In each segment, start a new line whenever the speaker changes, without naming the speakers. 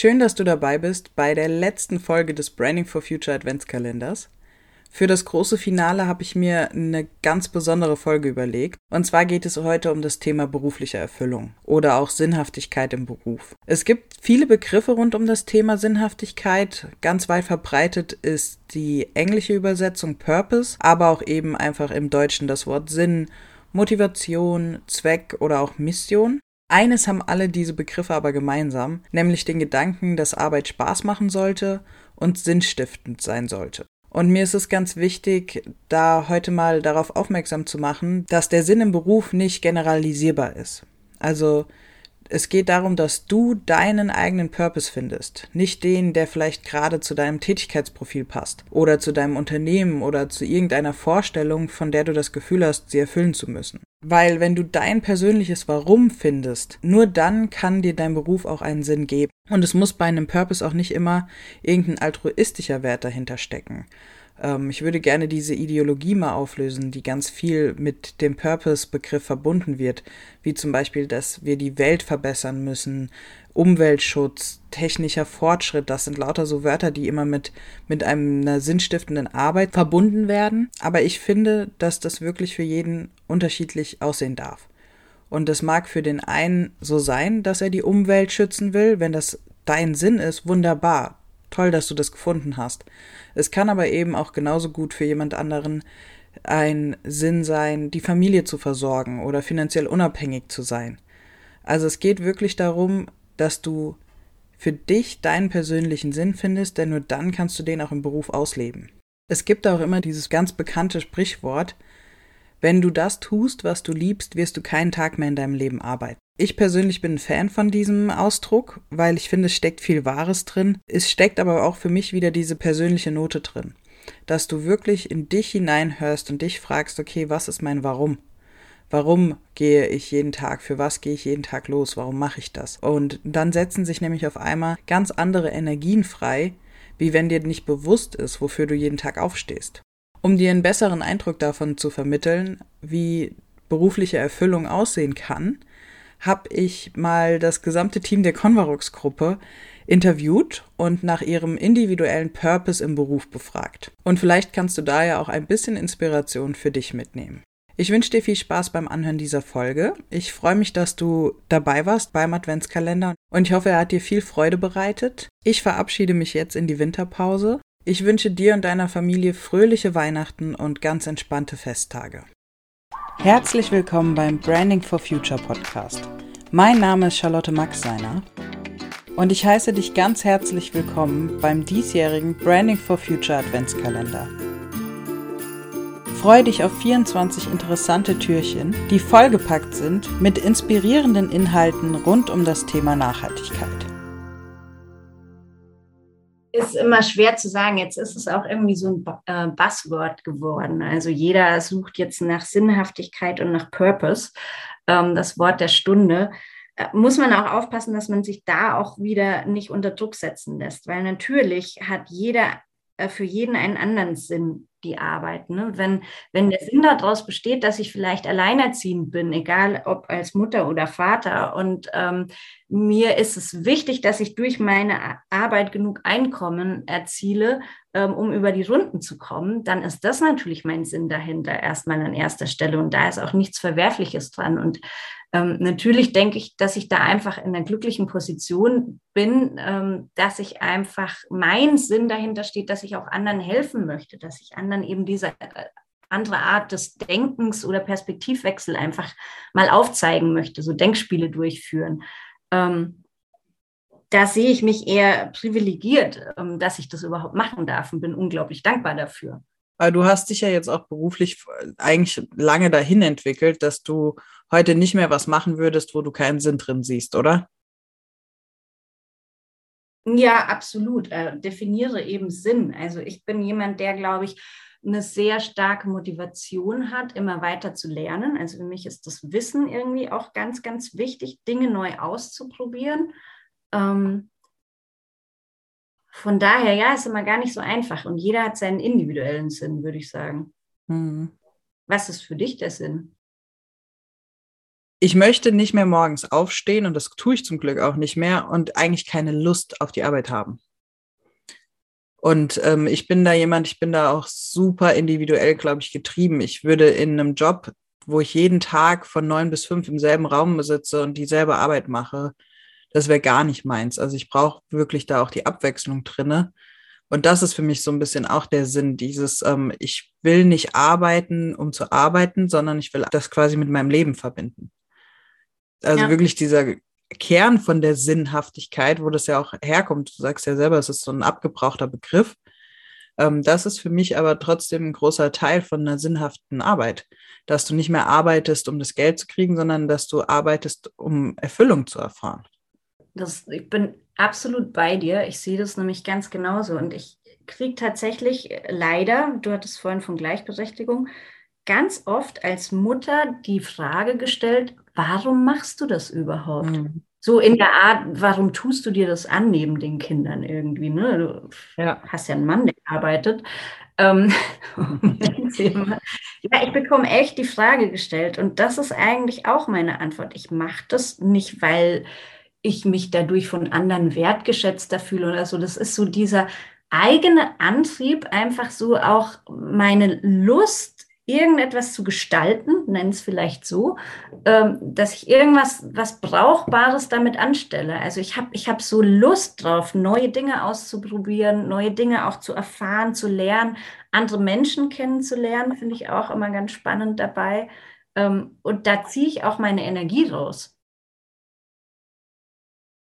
Schön, dass du dabei bist bei der letzten Folge des Branding for Future Adventskalenders. Für das große Finale habe ich mir eine ganz besondere Folge überlegt. Und zwar geht es heute um das Thema berufliche Erfüllung oder auch Sinnhaftigkeit im Beruf. Es gibt viele Begriffe rund um das Thema Sinnhaftigkeit. Ganz weit verbreitet ist die englische Übersetzung Purpose, aber auch eben einfach im Deutschen das Wort Sinn, Motivation, Zweck oder auch Mission. Eines haben alle diese Begriffe aber gemeinsam, nämlich den Gedanken, dass Arbeit Spaß machen sollte und sinnstiftend sein sollte. Und mir ist es ganz wichtig, da heute mal darauf aufmerksam zu machen, dass der Sinn im Beruf nicht generalisierbar ist. Also es geht darum, dass du deinen eigenen Purpose findest, nicht den, der vielleicht gerade zu deinem Tätigkeitsprofil passt oder zu deinem Unternehmen oder zu irgendeiner Vorstellung, von der du das Gefühl hast, sie erfüllen zu müssen. Weil wenn du dein persönliches Warum findest, nur dann kann dir dein Beruf auch einen Sinn geben. Und es muss bei einem Purpose auch nicht immer irgendein altruistischer Wert dahinter stecken. Ähm, ich würde gerne diese Ideologie mal auflösen, die ganz viel mit dem Purpose-Begriff verbunden wird, wie zum Beispiel, dass wir die Welt verbessern müssen, Umweltschutz, technischer Fortschritt, das sind lauter so Wörter, die immer mit, mit einer sinnstiftenden Arbeit verbunden werden. Aber ich finde, dass das wirklich für jeden unterschiedlich aussehen darf. Und es mag für den einen so sein, dass er die Umwelt schützen will, wenn das dein Sinn ist, wunderbar. Toll, dass du das gefunden hast. Es kann aber eben auch genauso gut für jemand anderen ein Sinn sein, die Familie zu versorgen oder finanziell unabhängig zu sein. Also es geht wirklich darum, dass du für dich deinen persönlichen Sinn findest, denn nur dann kannst du den auch im Beruf ausleben. Es gibt auch immer dieses ganz bekannte Sprichwort, wenn du das tust, was du liebst, wirst du keinen Tag mehr in deinem Leben arbeiten. Ich persönlich bin ein Fan von diesem Ausdruck, weil ich finde, es steckt viel Wahres drin. Es steckt aber auch für mich wieder diese persönliche Note drin. Dass du wirklich in dich hineinhörst und dich fragst, okay, was ist mein Warum? Warum gehe ich jeden Tag? Für was gehe ich jeden Tag los? Warum mache ich das? Und dann setzen sich nämlich auf einmal ganz andere Energien frei, wie wenn dir nicht bewusst ist, wofür du jeden Tag aufstehst. Um dir einen besseren Eindruck davon zu vermitteln, wie berufliche Erfüllung aussehen kann, habe ich mal das gesamte Team der Convarox-Gruppe interviewt und nach ihrem individuellen Purpose im Beruf befragt. Und vielleicht kannst du da ja auch ein bisschen Inspiration für dich mitnehmen. Ich wünsche dir viel Spaß beim Anhören dieser Folge. Ich freue mich, dass du dabei warst beim Adventskalender und ich hoffe, er hat dir viel Freude bereitet. Ich verabschiede mich jetzt in die Winterpause. Ich wünsche dir und deiner Familie fröhliche Weihnachten und ganz entspannte Festtage. Herzlich willkommen beim Branding for Future Podcast. Mein Name ist Charlotte Maxseiner und ich heiße dich ganz herzlich willkommen beim diesjährigen Branding for Future Adventskalender. Freue dich auf 24 interessante Türchen, die vollgepackt sind mit inspirierenden Inhalten rund um das Thema Nachhaltigkeit
ist immer schwer zu sagen. Jetzt ist es auch irgendwie so ein äh, Buzzword geworden. Also jeder sucht jetzt nach Sinnhaftigkeit und nach Purpose, ähm, das Wort der Stunde. Äh, muss man auch aufpassen, dass man sich da auch wieder nicht unter Druck setzen lässt, weil natürlich hat jeder äh, für jeden einen anderen Sinn die Arbeit. Ne? Wenn, wenn der Sinn daraus besteht, dass ich vielleicht alleinerziehend bin, egal ob als Mutter oder Vater, und ähm, mir ist es wichtig, dass ich durch meine Arbeit genug Einkommen erziele, ähm, um über die Runden zu kommen, dann ist das natürlich mein Sinn dahinter erstmal an erster Stelle. Und da ist auch nichts Verwerfliches dran. Und ähm, natürlich denke ich, dass ich da einfach in einer glücklichen Position bin, ähm, dass ich einfach mein Sinn dahinter steht, dass ich auch anderen helfen möchte, dass ich anderen eben diese äh, andere Art des Denkens oder Perspektivwechsel einfach mal aufzeigen möchte, so Denkspiele durchführen. Ähm, da sehe ich mich eher privilegiert, ähm, dass ich das überhaupt machen darf und bin unglaublich dankbar dafür.
Aber du hast dich ja jetzt auch beruflich eigentlich lange dahin entwickelt, dass du heute nicht mehr was machen würdest, wo du keinen Sinn drin siehst, oder?
Ja, absolut. Äh, definiere eben Sinn. Also ich bin jemand, der, glaube ich, eine sehr starke Motivation hat, immer weiter zu lernen. Also für mich ist das Wissen irgendwie auch ganz, ganz wichtig, Dinge neu auszuprobieren. Ähm, von daher, ja, ist immer gar nicht so einfach. Und jeder hat seinen individuellen Sinn, würde ich sagen. Mhm. Was ist für dich der Sinn?
ich möchte nicht mehr morgens aufstehen und das tue ich zum Glück auch nicht mehr und eigentlich keine Lust auf die Arbeit haben. Und ähm, ich bin da jemand, ich bin da auch super individuell, glaube ich, getrieben. Ich würde in einem Job, wo ich jeden Tag von neun bis fünf im selben Raum sitze und dieselbe Arbeit mache, das wäre gar nicht meins. Also ich brauche wirklich da auch die Abwechslung drinne. Und das ist für mich so ein bisschen auch der Sinn, dieses, ähm, ich will nicht arbeiten, um zu arbeiten, sondern ich will das quasi mit meinem Leben verbinden. Also ja. wirklich dieser Kern von der Sinnhaftigkeit, wo das ja auch herkommt. Du sagst ja selber, es ist so ein abgebrauchter Begriff. Ähm, das ist für mich aber trotzdem ein großer Teil von einer sinnhaften Arbeit, dass du nicht mehr arbeitest, um das Geld zu kriegen, sondern dass du arbeitest, um Erfüllung zu erfahren.
Das, ich bin absolut bei dir. Ich sehe das nämlich ganz genauso. Und ich kriege tatsächlich leider, du hattest vorhin von Gleichberechtigung, ganz oft als Mutter die Frage gestellt, warum machst du das überhaupt? Mhm. So in der Art, warum tust du dir das an neben den Kindern irgendwie? Ne? Du ja. hast ja einen Mann, der arbeitet. Ähm, ja, ich bekomme echt die Frage gestellt und das ist eigentlich auch meine Antwort. Ich mache das nicht, weil ich mich dadurch von anderen wertgeschätzter fühle oder so. Das ist so dieser eigene Antrieb, einfach so auch meine Lust irgendetwas zu gestalten, nennen es vielleicht so, ähm, dass ich irgendwas, was Brauchbares damit anstelle. Also ich habe ich hab so Lust drauf, neue Dinge auszuprobieren, neue Dinge auch zu erfahren, zu lernen, andere Menschen kennenzulernen, finde ich auch immer ganz spannend dabei. Ähm, und da ziehe ich auch meine Energie raus.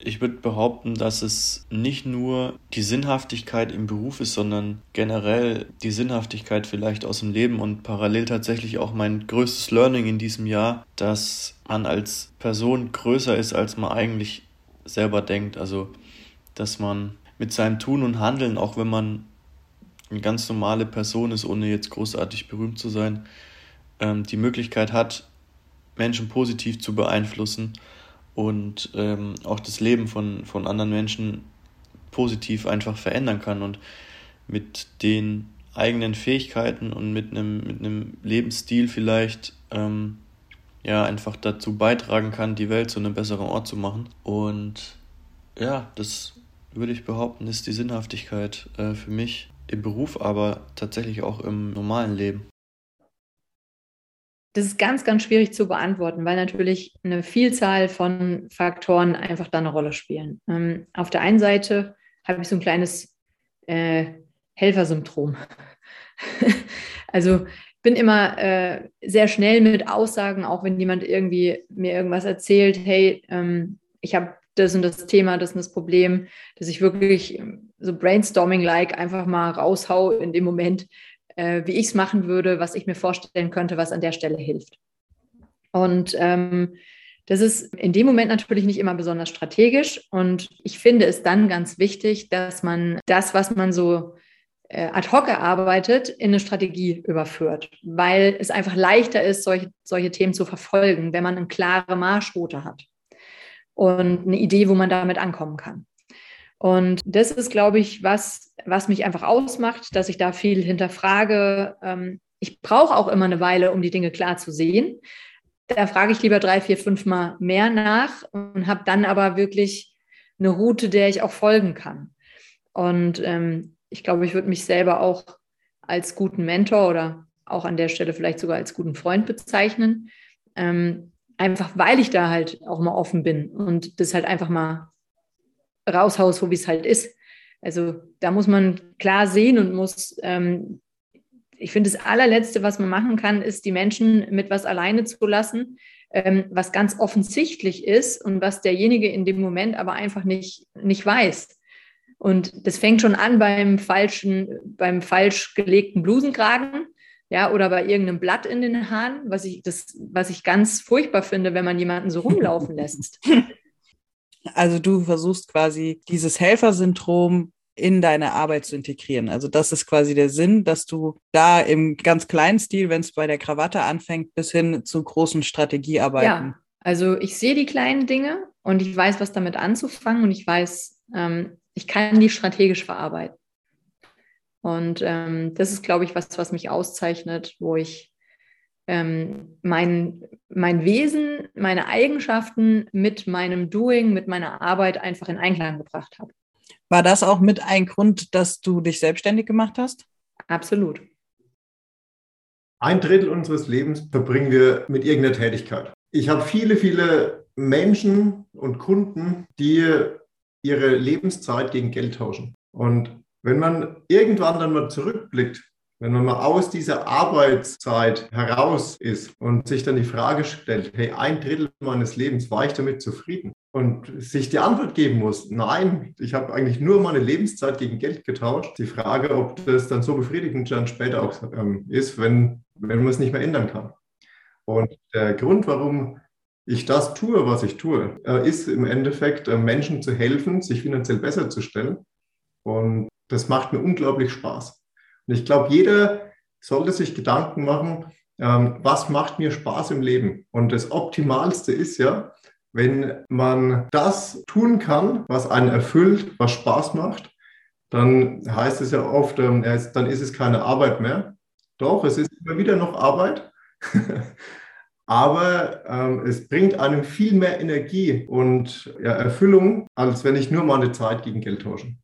Ich würde behaupten, dass es nicht nur die Sinnhaftigkeit im Beruf ist, sondern generell die Sinnhaftigkeit vielleicht aus dem Leben und parallel tatsächlich auch mein größtes Learning in diesem Jahr, dass man als Person größer ist, als man eigentlich selber denkt. Also, dass man mit seinem Tun und Handeln, auch wenn man eine ganz normale Person ist, ohne jetzt großartig berühmt zu sein, ähm, die Möglichkeit hat, Menschen positiv zu beeinflussen und ähm, auch das Leben von, von anderen Menschen positiv einfach verändern kann und mit den eigenen Fähigkeiten und mit einem, mit Lebensstil vielleicht ähm, ja einfach dazu beitragen kann, die Welt zu einem besseren Ort zu machen. Und ja, das würde ich behaupten, ist die Sinnhaftigkeit äh, für mich im Beruf, aber tatsächlich auch im normalen Leben.
Das ist ganz, ganz schwierig zu beantworten, weil natürlich eine Vielzahl von Faktoren einfach da eine Rolle spielen. Ähm, auf der einen Seite habe ich so ein kleines äh, Helfersyndrom. also bin immer äh, sehr schnell mit Aussagen, auch wenn jemand irgendwie mir irgendwas erzählt, hey, ähm, ich habe das und das Thema, das und das Problem, dass ich wirklich so brainstorming-like einfach mal raushau in dem Moment, äh, wie ich es machen würde, was ich mir vorstellen könnte, was an der Stelle hilft. Und ähm, das ist in dem Moment natürlich nicht immer besonders strategisch. Und ich finde es dann ganz wichtig, dass man das, was man so äh, ad hoc erarbeitet, in eine Strategie überführt, weil es einfach leichter ist, solche, solche Themen zu verfolgen, wenn man eine klare Marschroute hat und eine Idee, wo man damit ankommen kann. Und das ist, glaube ich, was, was mich einfach ausmacht, dass ich da viel hinterfrage. Ähm, ich brauche auch immer eine Weile, um die Dinge klar zu sehen. Da frage ich lieber drei, vier, fünf Mal mehr nach und habe dann aber wirklich eine Route, der ich auch folgen kann. Und ähm, ich glaube, ich würde mich selber auch als guten Mentor oder auch an der Stelle vielleicht sogar als guten Freund bezeichnen. Ähm, einfach weil ich da halt auch mal offen bin und das halt einfach mal raushaus, so wie es halt ist. Also da muss man klar sehen und muss, ähm, ich finde, das allerletzte, was man machen kann, ist, die Menschen mit was alleine zu lassen, ähm, was ganz offensichtlich ist und was derjenige in dem Moment aber einfach nicht, nicht weiß. Und das fängt schon an beim falschen, beim falsch gelegten Blusenkragen, ja, oder bei irgendeinem Blatt in den Haaren, was ich, das, was ich ganz furchtbar finde, wenn man jemanden so rumlaufen lässt.
Also du versuchst quasi dieses Helfersyndrom in deine Arbeit zu integrieren. Also das ist quasi der Sinn, dass du da im ganz kleinen Stil, wenn es bei der Krawatte anfängt, bis hin zu großen Strategiearbeiten.
Ja, also ich sehe die kleinen Dinge und ich weiß, was damit anzufangen und ich weiß, ähm, ich kann die strategisch verarbeiten. Und ähm, das ist, glaube ich, was, was mich auszeichnet, wo ich ähm, mein, mein Wesen, meine Eigenschaften mit meinem Doing, mit meiner Arbeit einfach in Einklang gebracht habe.
War das auch mit ein Grund, dass du dich selbstständig gemacht hast?
Absolut.
Ein Drittel unseres Lebens verbringen wir mit irgendeiner Tätigkeit. Ich habe viele, viele Menschen und Kunden, die ihre Lebenszeit gegen Geld tauschen. Und wenn man irgendwann dann mal zurückblickt, wenn man mal aus dieser Arbeitszeit heraus ist und sich dann die Frage stellt, hey, ein Drittel meines Lebens war ich damit zufrieden? Und sich die Antwort geben muss, nein, ich habe eigentlich nur meine Lebenszeit gegen Geld getauscht. Die Frage, ob das dann so befriedigend dann später auch ähm, ist, wenn, wenn man es nicht mehr ändern kann. Und der Grund, warum ich das tue, was ich tue, äh, ist im Endeffekt, äh, Menschen zu helfen, sich finanziell besser zu stellen. Und das macht mir unglaublich Spaß. Und ich glaube, jeder sollte sich Gedanken machen, ähm, was macht mir Spaß im Leben? Und das Optimalste ist ja, wenn man das tun kann, was einen erfüllt, was Spaß macht, dann heißt es ja oft, ähm, dann ist es keine Arbeit mehr. Doch, es ist immer wieder noch Arbeit. Aber ähm, es bringt einem viel mehr Energie und ja, Erfüllung, als wenn ich nur meine Zeit gegen Geld tausche.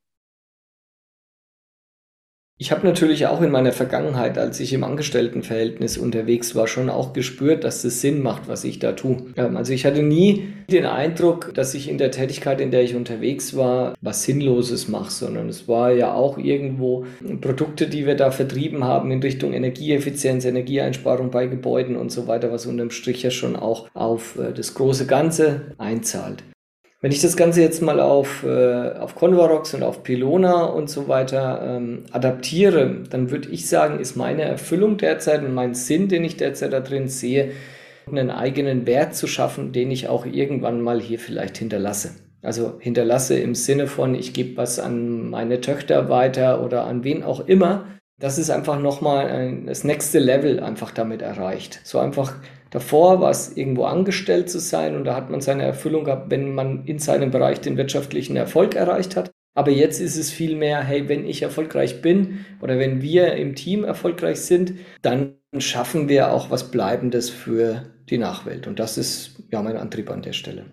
Ich habe natürlich auch in meiner Vergangenheit, als ich im Angestelltenverhältnis unterwegs war, schon auch gespürt, dass es Sinn macht, was ich da tue. Ähm, also ich hatte nie den Eindruck, dass ich in der Tätigkeit, in der ich unterwegs war, was Sinnloses mache, sondern es war ja auch irgendwo Produkte, die wir da vertrieben haben in Richtung Energieeffizienz, Energieeinsparung bei Gebäuden und so weiter, was unterm Strich ja schon auch auf äh, das große Ganze einzahlt. Wenn ich das Ganze jetzt mal auf, äh, auf Convarox und auf Pilona und so weiter ähm, adaptiere, dann würde ich sagen, ist meine Erfüllung derzeit und mein Sinn, den ich derzeit da drin sehe, einen eigenen Wert zu schaffen, den ich auch irgendwann mal hier vielleicht hinterlasse. Also hinterlasse im Sinne von, ich gebe was an meine Töchter weiter oder an wen auch immer. Das ist einfach nochmal das nächste Level einfach damit erreicht. So einfach Davor war es irgendwo angestellt zu sein und da hat man seine Erfüllung gehabt, wenn man in seinem Bereich den wirtschaftlichen Erfolg erreicht hat. Aber jetzt ist es vielmehr, hey, wenn ich erfolgreich bin oder wenn wir im Team erfolgreich sind, dann schaffen wir auch was Bleibendes für die Nachwelt. Und das ist ja mein Antrieb an der Stelle.